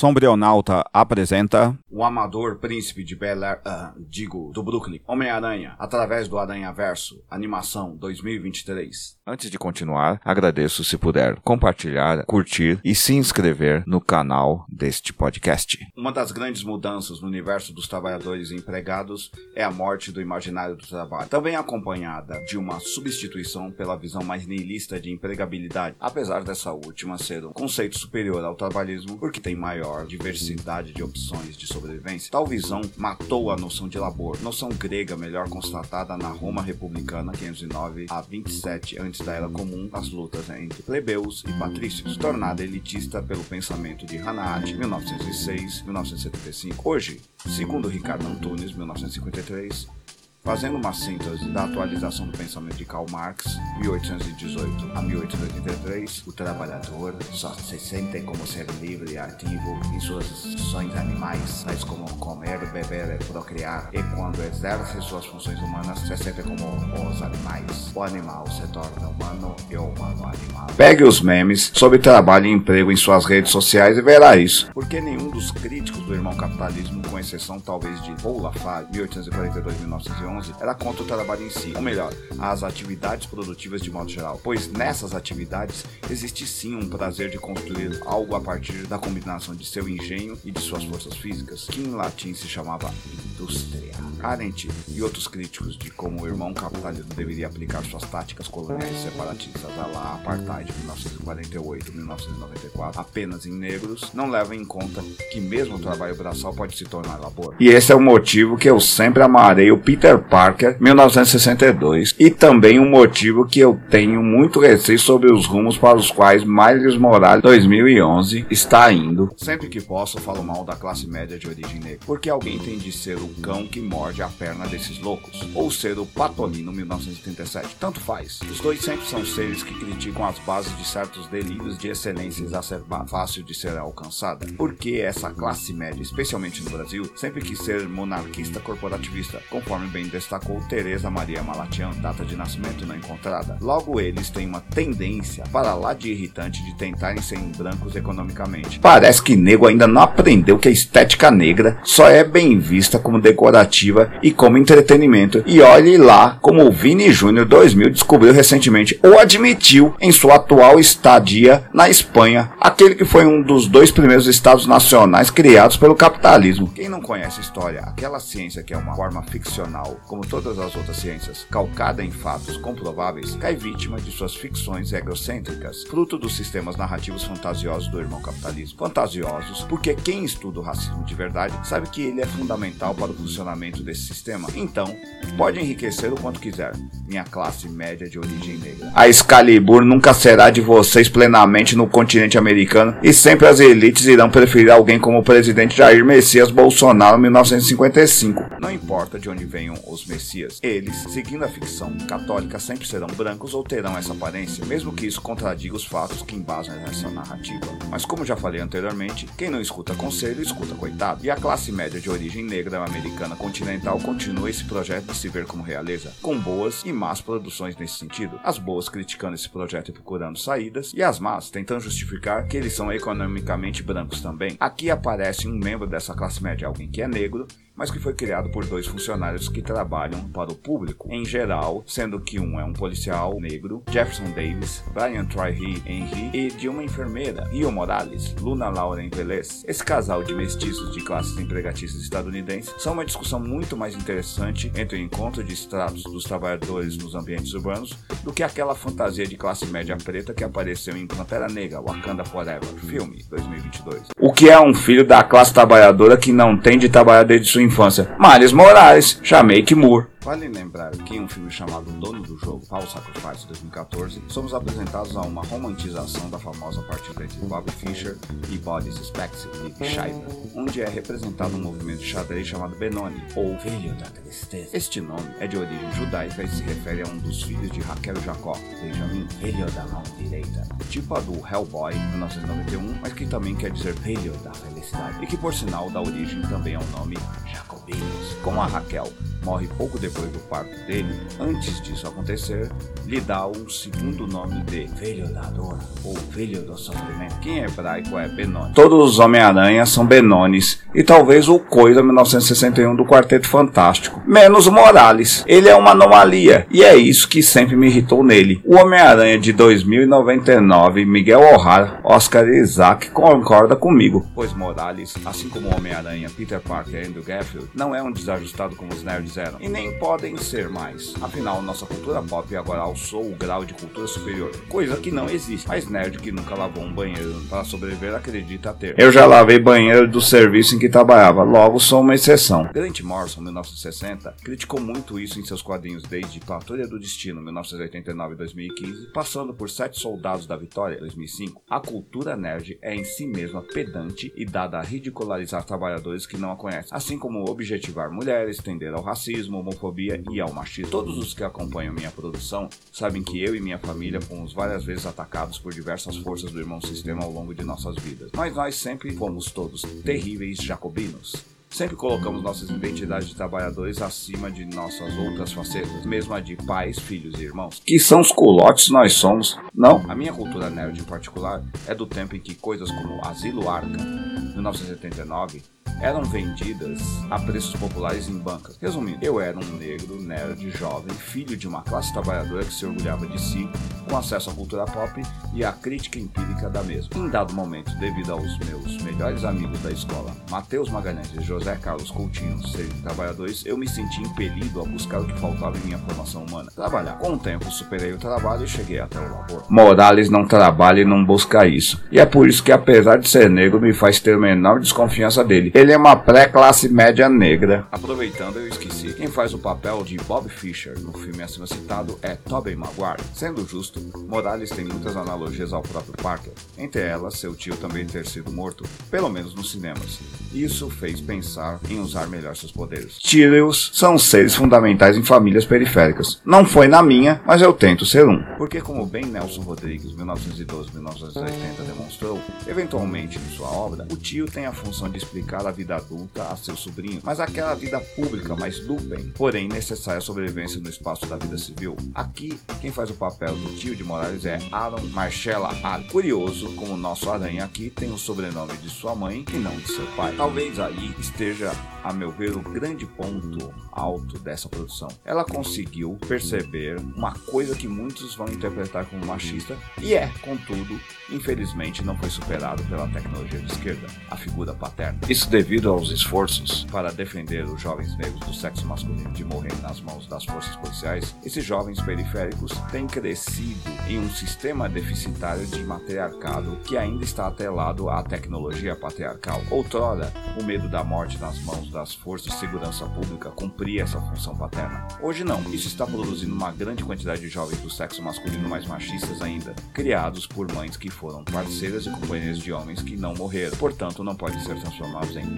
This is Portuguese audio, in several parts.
Sombrionauta apresenta O Amador Príncipe de Bel Air, ah, digo, do Brooklyn, Homem-Aranha, através do Aranha Verso, animação 2023. Antes de continuar, agradeço se puder compartilhar, curtir e se inscrever no canal deste podcast. Uma das grandes mudanças no universo dos trabalhadores e empregados é a morte do imaginário do trabalho, também acompanhada de uma substituição pela visão mais niilista de empregabilidade, apesar dessa última ser um conceito superior ao trabalhismo, porque tem maior diversidade de opções de sobrevivência. Tal visão matou a noção de labor, noção grega melhor constatada na Roma republicana 509 a 27 antes da Era Comum, as lutas entre plebeus e patrícios, tornada elitista pelo pensamento de Hannah 1906-1975. Hoje, segundo Ricardo Antunes, 1953, Fazendo uma síntese da atualização do pensamento de Karl Marx, 1818 a 1883, o trabalhador só se sente como ser livre e ativo em suas funções animais, tais como comer, beber e procriar, e quando exerce suas funções humanas, se sente como os animais. O animal se torna humano e o humano animal. Pegue os memes sobre trabalho e emprego em suas redes sociais e verá isso. Porque nenhum dos críticos do irmão capitalismo, com exceção talvez de Paul Lafarge, 1842-1911, era contra o trabalho em si, ou melhor, as atividades produtivas de modo geral, pois nessas atividades existe sim um prazer de construir algo a partir da combinação de seu engenho e de suas forças físicas, que em latim se chamava indústria. Arendt e outros críticos de como o irmão capitalismo deveria aplicar suas táticas coloniais separatistas a lá apartheid de 1948-1994 apenas em negros, não levam em conta que mesmo o trabalho braçal pode se tornar labor. E esse é o motivo que eu sempre amarei o Peter Parker, 1962, e também um motivo que eu tenho muito receio sobre os rumos para os quais Miles Morales 2011 está indo. Sempre que posso, falo mal da classe média de origem negra, porque alguém tem de ser o cão que morde a perna desses loucos, ou ser o Patolino 1937, tanto faz. Os dois sempre são seres que criticam as bases de certos delírios de excelência exacerbada, fácil de ser alcançada, porque essa classe média, especialmente no Brasil, sempre quis ser monarquista corporativista, conforme bem destacou Teresa Maria Malatian, data de nascimento não encontrada. Logo, eles têm uma tendência para lá de irritante de tentarem ser brancos economicamente. Parece que nego ainda não aprendeu que a estética negra só é bem vista como decorativa e como entretenimento. E olhe lá como o Vini Júnior 2000 descobriu recentemente ou admitiu em sua atual estadia na Espanha, aquele que foi um dos dois primeiros estados nacionais criados pelo capitalismo. Quem não conhece a história, aquela ciência que é uma forma ficcional como todas as outras ciências, calcada em fatos comprováveis, cai vítima de suas ficções egocêntricas, fruto dos sistemas narrativos fantasiosos do irmão capitalismo. Fantasiosos porque quem estuda o racismo de verdade sabe que ele é fundamental para o funcionamento desse sistema. Então, pode enriquecer o quanto quiser, minha classe média de origem negra. A Excalibur nunca será de vocês plenamente no continente americano e sempre as elites irão preferir alguém como o presidente Jair Messias Bolsonaro em 1955. Não importa de onde venham os messias. Eles, seguindo a ficção católica, sempre serão brancos ou terão essa aparência, mesmo que isso contradiga os fatos que embasam essa narrativa. Mas como já falei anteriormente, quem não escuta conselho, escuta coitado. E a classe média de origem negra americana continental continua esse projeto de se ver como realeza, com boas e más produções nesse sentido. As boas criticando esse projeto e procurando saídas, e as más tentando justificar que eles são economicamente brancos também. Aqui aparece um membro dessa classe média, alguém que é negro, mas que foi criado por dois funcionários que trabalham para o público, em geral, sendo que um é um policial negro, Jefferson Davis, Brian Troy Henry, e de uma enfermeira, Rio Morales, Luna Lauren Velez. Esse casal de mestiços de classes empregatícias estadunidenses são uma discussão muito mais interessante entre o encontro de estratos dos trabalhadores nos ambientes urbanos do que aquela fantasia de classe média preta que apareceu em Pantera Negra, Wakanda Forever, filme 2022. O que é um filho da classe trabalhadora que não tem de trabalhar desde sua infância. Miles Morales, Jamaica Moore. Vale lembrar que em um filme chamado Dono do Jogo, Paul Sacrifice 2014, somos apresentados a uma romantização da famosa partida entre Bobby Fischer e Boris Spexy, Liv Schreiber, onde é representado um movimento de xadrez chamado Benoni, ou Filho da Tristeza. Este nome é de origem judaica e se refere a um dos filhos de Raquel e Jacó, Benjamin, filho da mão direita, tipo a do Hellboy, 1991, mas que também quer dizer filho da felicidade, e que por sinal dá origem também ao nome Jacobinos. Como a Raquel morre pouco depois depois do parto dele, antes disso acontecer, lhe dá um segundo nome de Filho da Dor ou Filho do Sofrimento, que em hebraico é Benoni. Todos os Homem-Aranha são Benones e talvez o Coisa 1961 do Quarteto Fantástico, menos o Morales. Ele é uma anomalia e é isso que sempre me irritou nele. O Homem-Aranha de 2099, Miguel O'Hara, Oscar Isaac concorda comigo, pois Morales, assim como o Homem-Aranha, Peter Parker e Andrew Garfield, não é um desajustado como os nerds eram e nem podem ser mais. Afinal, nossa cultura pop agora alçou o grau de cultura superior, coisa que não existe, mas nerd que nunca lavou um banheiro para sobreviver acredita ter. Eu já lavei banheiro do serviço em que trabalhava, logo sou uma exceção. Grant Morrison, 1960, criticou muito isso em seus quadrinhos desde Patrulha do Destino, 1989 e 2015, passando por Sete Soldados da Vitória, 2005. A cultura nerd é em si mesma pedante e dada a ridicularizar trabalhadores que não a conhecem, assim como objetivar mulheres, tender ao racismo, homofobia e ao machismo. Todos os que acompanham minha produção sabem que eu e minha família fomos várias vezes atacados por diversas forças do irmão sistema ao longo de nossas vidas, mas nós sempre fomos todos terríveis jacobinos. Sempre colocamos nossas identidades de trabalhadores acima de nossas outras facetas, mesmo a de pais, filhos e irmãos. Que são os culotes nós somos, não? A minha cultura nerd em particular é do tempo em que coisas como Asilo Arca, 1979, eram vendidas a preços populares em bancas. Resumindo, eu era um negro, nerd, jovem, filho de uma classe trabalhadora que se orgulhava de si, com acesso à cultura pop e à crítica empírica da mesma. Em dado momento, devido aos meus melhores amigos da escola, Matheus Magalhães e José Carlos Coutinho, serem trabalhadores, eu me senti impelido a buscar o que faltava em minha formação humana. Trabalhar. Com o tempo, superei o trabalho e cheguei até o labor. Morales não trabalha e não busca isso. E é por isso que, apesar de ser negro, me faz ter menor desconfiança dele. Ele é uma pré-classe média negra. Aproveitando, eu esqueci. Quem faz o papel de Bob Fischer no filme acima citado é Tobey Maguire. Sendo justo, Morales tem muitas analogias ao próprio Parker. Entre elas, seu tio também ter sido morto, pelo menos nos cinemas. Isso fez pensar em usar melhor seus poderes. Tyrios são seres fundamentais em famílias periféricas. Não foi na minha, mas eu tento ser um. Porque como bem Nelson Rodrigues, 1912-1980 demonstrou, eventualmente em sua obra, o tio tem a função de explicar a vida adulta a seu sobrinho, mas aquela vida pública, mas do bem, porém necessária sobrevivência no espaço da vida civil. Aqui, quem faz o papel do tio de Morales é Aaron Marcella Ali. Curioso, como o nosso aranha aqui tem o sobrenome de sua mãe e não de seu pai. Talvez aí esteja, a meu ver, o grande ponto alto dessa produção. Ela conseguiu perceber uma coisa que muitos vão interpretar como machista e é, contudo, infelizmente não foi superado pela tecnologia de esquerda, a figura paterna. Isso devido aos esforços para defender os jovens negros do sexo masculino de morrer nas mãos das forças policiais, esses jovens periféricos têm crescido em um sistema deficitário de matriarcado que ainda está atrelado à tecnologia patriarcal. Outrora, o medo da morte nas mãos das forças de segurança pública cumpria essa função paterna. Hoje não. Isso está produzindo uma grande quantidade de jovens do sexo masculino mais machistas ainda, criados por mães que foram parceiras e companheiras de homens que não morreram, portanto não podem ser transformados em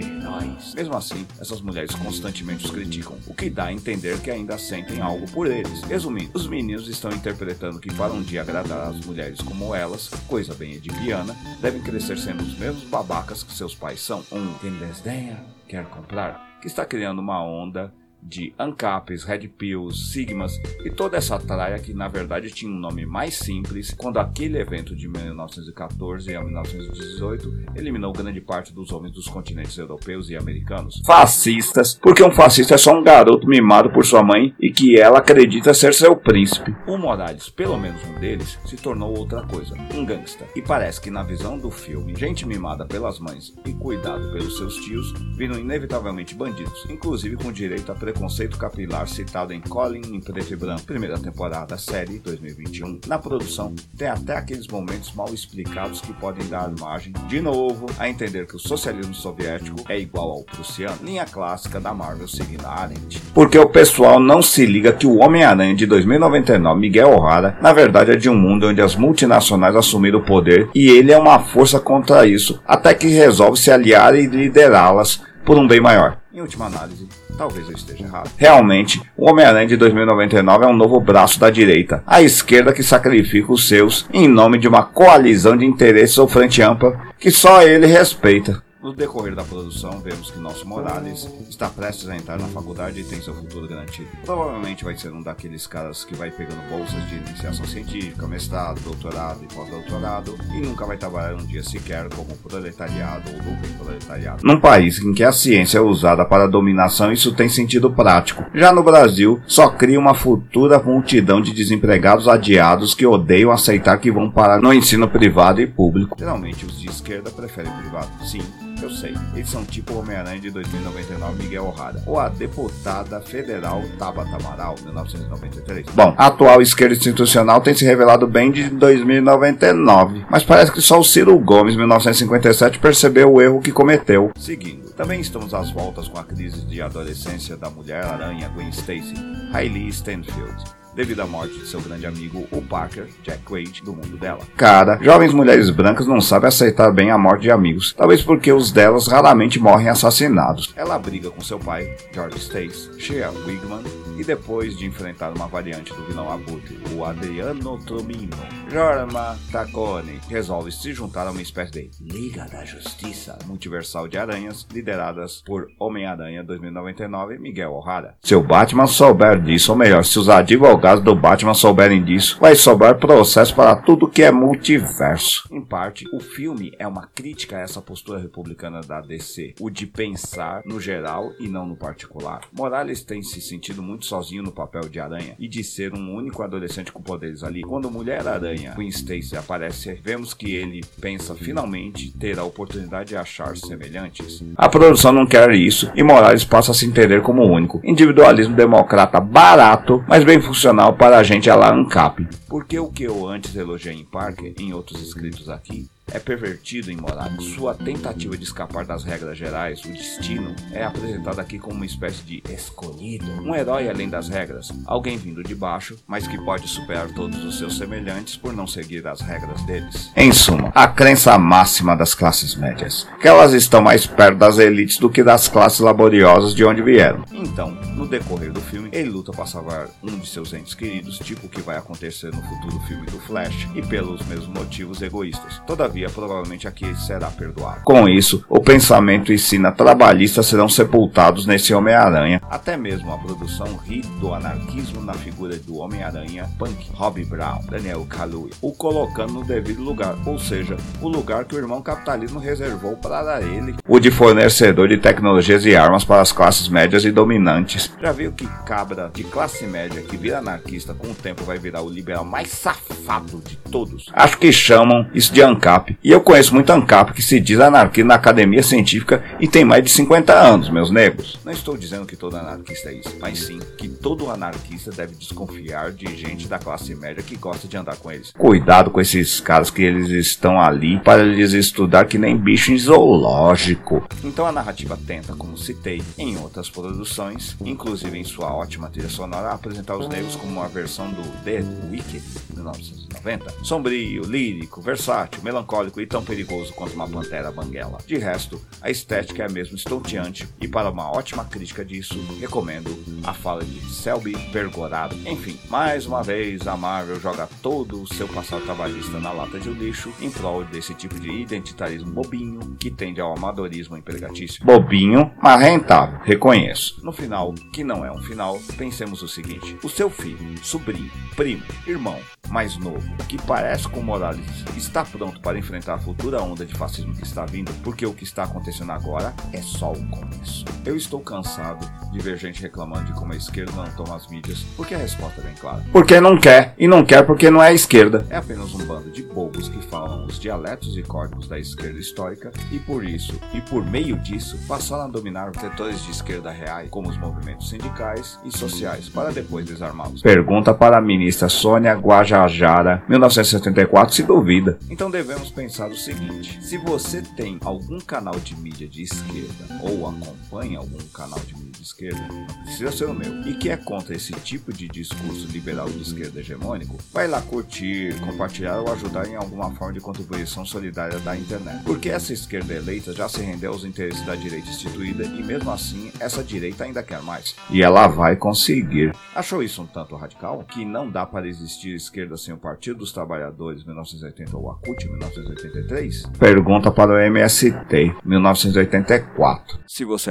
Mesmo assim, essas mulheres constantemente os criticam, o que dá a entender que ainda sentem algo por eles. Resumindo, os meninos estão interpretando que para um dia agradar as mulheres como elas, coisa bem edipiana, devem crescer sendo os mesmos babacas que seus pais são. Um quem desdenha quer comprar, que está criando uma onda de ANCAPs, Red Pills, Sigmas e toda essa traia que na verdade tinha um nome mais simples quando aquele evento de 1914 a 1918 eliminou grande parte dos homens dos continentes europeus e americanos. Fascistas, porque um fascista é só um garoto mimado por sua mãe e que ela acredita ser seu príncipe. O Morales, pelo menos um deles, se tornou outra coisa, um gangsta. E parece que na visão do filme, gente mimada pelas mães e cuidado pelos seus tios viram inevitavelmente bandidos, inclusive com direito a preconceito capilar citado em Colin em preto e branco, primeira temporada, série 2021. Na produção, tem até aqueles momentos mal explicados que podem dar margem, de novo, a entender que o socialismo soviético é igual ao prussiano, linha clássica da Marvel seguindo a Arendt. Porque o pessoal não se liga que o Homem-Aranha de 2099, Miguel O'Hara, na verdade é de um mundo onde as multinacionais assumiram o poder e ele é uma força contra isso, até que resolve se aliar e liderá-las por um bem maior. Em última análise, talvez eu esteja errado. Realmente, o Homem-Aranha de 2099 é um novo braço da direita, a esquerda que sacrifica os seus em nome de uma coalizão de interesses ou frente ampla que só ele respeita. No decorrer da produção, vemos que nosso Morales está prestes a entrar na faculdade e tem seu futuro garantido. Provavelmente vai ser um daqueles caras que vai pegando bolsas de iniciação científica, mestrado, doutorado e pós-doutorado e nunca vai trabalhar um dia sequer como proletariado ou lucro proletariado. Num país em que a ciência é usada para dominação, isso tem sentido prático. Já no Brasil, só cria uma futura multidão de desempregados adiados que odeiam aceitar que vão parar no ensino privado e público. Geralmente os de esquerda preferem privado, sim, eu sei. Eles são tipo Homem-Aranha de 2099 Miguel O'Hara. Ou a deputada federal Tabata Amaral, 1993. Bom, a atual esquerda institucional tem se revelado bem de 2099. Mas parece que só o Ciro Gomes, 1957, percebeu o erro que cometeu. Seguindo. Também estamos às voltas com a crise de adolescência da Mulher-Aranha Gwen Stacy, Hailey Stanfield devido à morte de seu grande amigo, o Parker, Jack Quaid, do mundo dela. Cara, jovens mulheres brancas não sabem aceitar bem a morte de amigos, talvez porque os delas raramente morrem assassinados. Ela briga com seu pai, George Stace, Shea Wigman, e depois de enfrentar uma variante do vilão Abutre, o Adriano Tromino, Jorma Tacone resolve se juntar a uma espécie de Liga da Justiça Multiversal de Aranhas, lideradas por Homem-Aranha 2099 Miguel O'Hara. Se o Batman souber disso, ou melhor, se os advogados do Batman souberem disso, vai sobrar processo para tudo que é multiverso. Em parte, o filme é uma crítica a essa postura republicana da DC, o de pensar no geral e não no particular. Morales tem se sentido muito sozinho no papel de aranha e de ser um único adolescente com poderes ali. Quando Mulher-Aranha, Queen Stacy, aparece, vemos que ele pensa finalmente ter a oportunidade de achar semelhantes. A produção não quer isso e Morales passa a se entender como único. Individualismo democrata barato, mas bem funcional para a gente a la ANCAP. Porque o que eu antes elogiei em Parker, em outros escritos aqui, é pervertido em Morales. Sua tentativa de escapar das regras gerais, o destino, é apresentado aqui como uma espécie de escolhido, um herói além das regras, alguém vindo de baixo, mas que pode superar todos os seus semelhantes por não seguir as regras deles. Em suma, a crença máxima das classes médias, que elas estão mais perto das elites do que das classes laboriosas de onde vieram. Então, no decorrer do filme, ele luta para salvar um de seus entes queridos, tipo o que vai acontecer no futuro filme do Flash, e pelos mesmos motivos egoístas. Todavia, provavelmente aqui será perdoado. Com isso, o pensamento e sina trabalhista serão sepultados nesse Homem-Aranha. Até mesmo a produção ri do anarquismo na figura do Homem-Aranha Punk, Robbie Brown, Daniel Kaluuya, o colocando no devido lugar, ou seja, o lugar que o irmão capitalismo reservou para ele, de fornecedor de tecnologias e armas para as classes médias e dominantes. Já viu que cabra de classe média que vira anarquista com o tempo vai virar o liberal mais safado de todos? Acho que chamam isso de ANCAP. E eu conheço muito ANCAP que se diz anarquista na academia científica e tem mais de 50 anos, meus negros. Não estou dizendo que todo anarquista é isso, mas sim que todo anarquista deve desconfiar de gente da classe média que gosta de andar com eles. Cuidado com esses caras que eles estão ali para eles estudar que nem bicho em zoológico. Então a narrativa tenta, como citei em outras produções, inclusive em sua ótima trilha sonora, apresentar os negros como uma versão do The Wicked, de 1990. Sombrio, lírico, versátil, melancólico e tão perigoso quanto uma pantera banguela. De resto, a estética é mesmo estonteante e para uma ótima crítica disso, recomendo a fala de Selby Bergorado. Enfim, mais uma vez a Marvel joga todo o seu passado trabalhista na lata de lixo em prol desse tipo de identitarismo bobinho que tende ao amadorismo empregatício. Bobinho, mas rentável, reconheço. No final, que não é um final, pensemos o seguinte: o seu filho, sobrinho, primo, irmão, mais novo, que parece com Morales, está pronto para enfrentar a futura onda de fascismo que está vindo, porque o que está acontecendo agora é só o começo. Eu estou cansado de ver gente reclamando de como a esquerda não toma as mídias, porque a resposta é bem clara. Porque não quer, e não quer porque não é a esquerda. É apenas um bando de bobos que falam os dialetos e códigos da esquerda histórica, e por isso, e por meio disso, passaram a dominar os setores de esquerda reais, como os movimentos sindicais e sociais, para depois desarmá-los. Pergunta para a ministra Sônia Guajajara, 1974, se duvida. Então devemos pensar o seguinte: se você tem algum canal de mídia de esquerda ou acompanha algum canal de mídia de esquerda, precisa ser o meu, e que é contra esse tipo de discurso liberal de esquerda hegemônico, vai lá curtir, compartilhar ou ajudar em alguma forma de contribuição solidária da internet. Porque essa esquerda eleita já se rendeu aos interesses da direita instituída e mesmo assim essa direita ainda quer mais. E ela vai conseguir. Achou isso um tanto radical? Que não dá para existir esquerda sem o partido? Dos Trabalhadores 1980 ou a CUT 1983? Pergunta para o MST 1984. Se você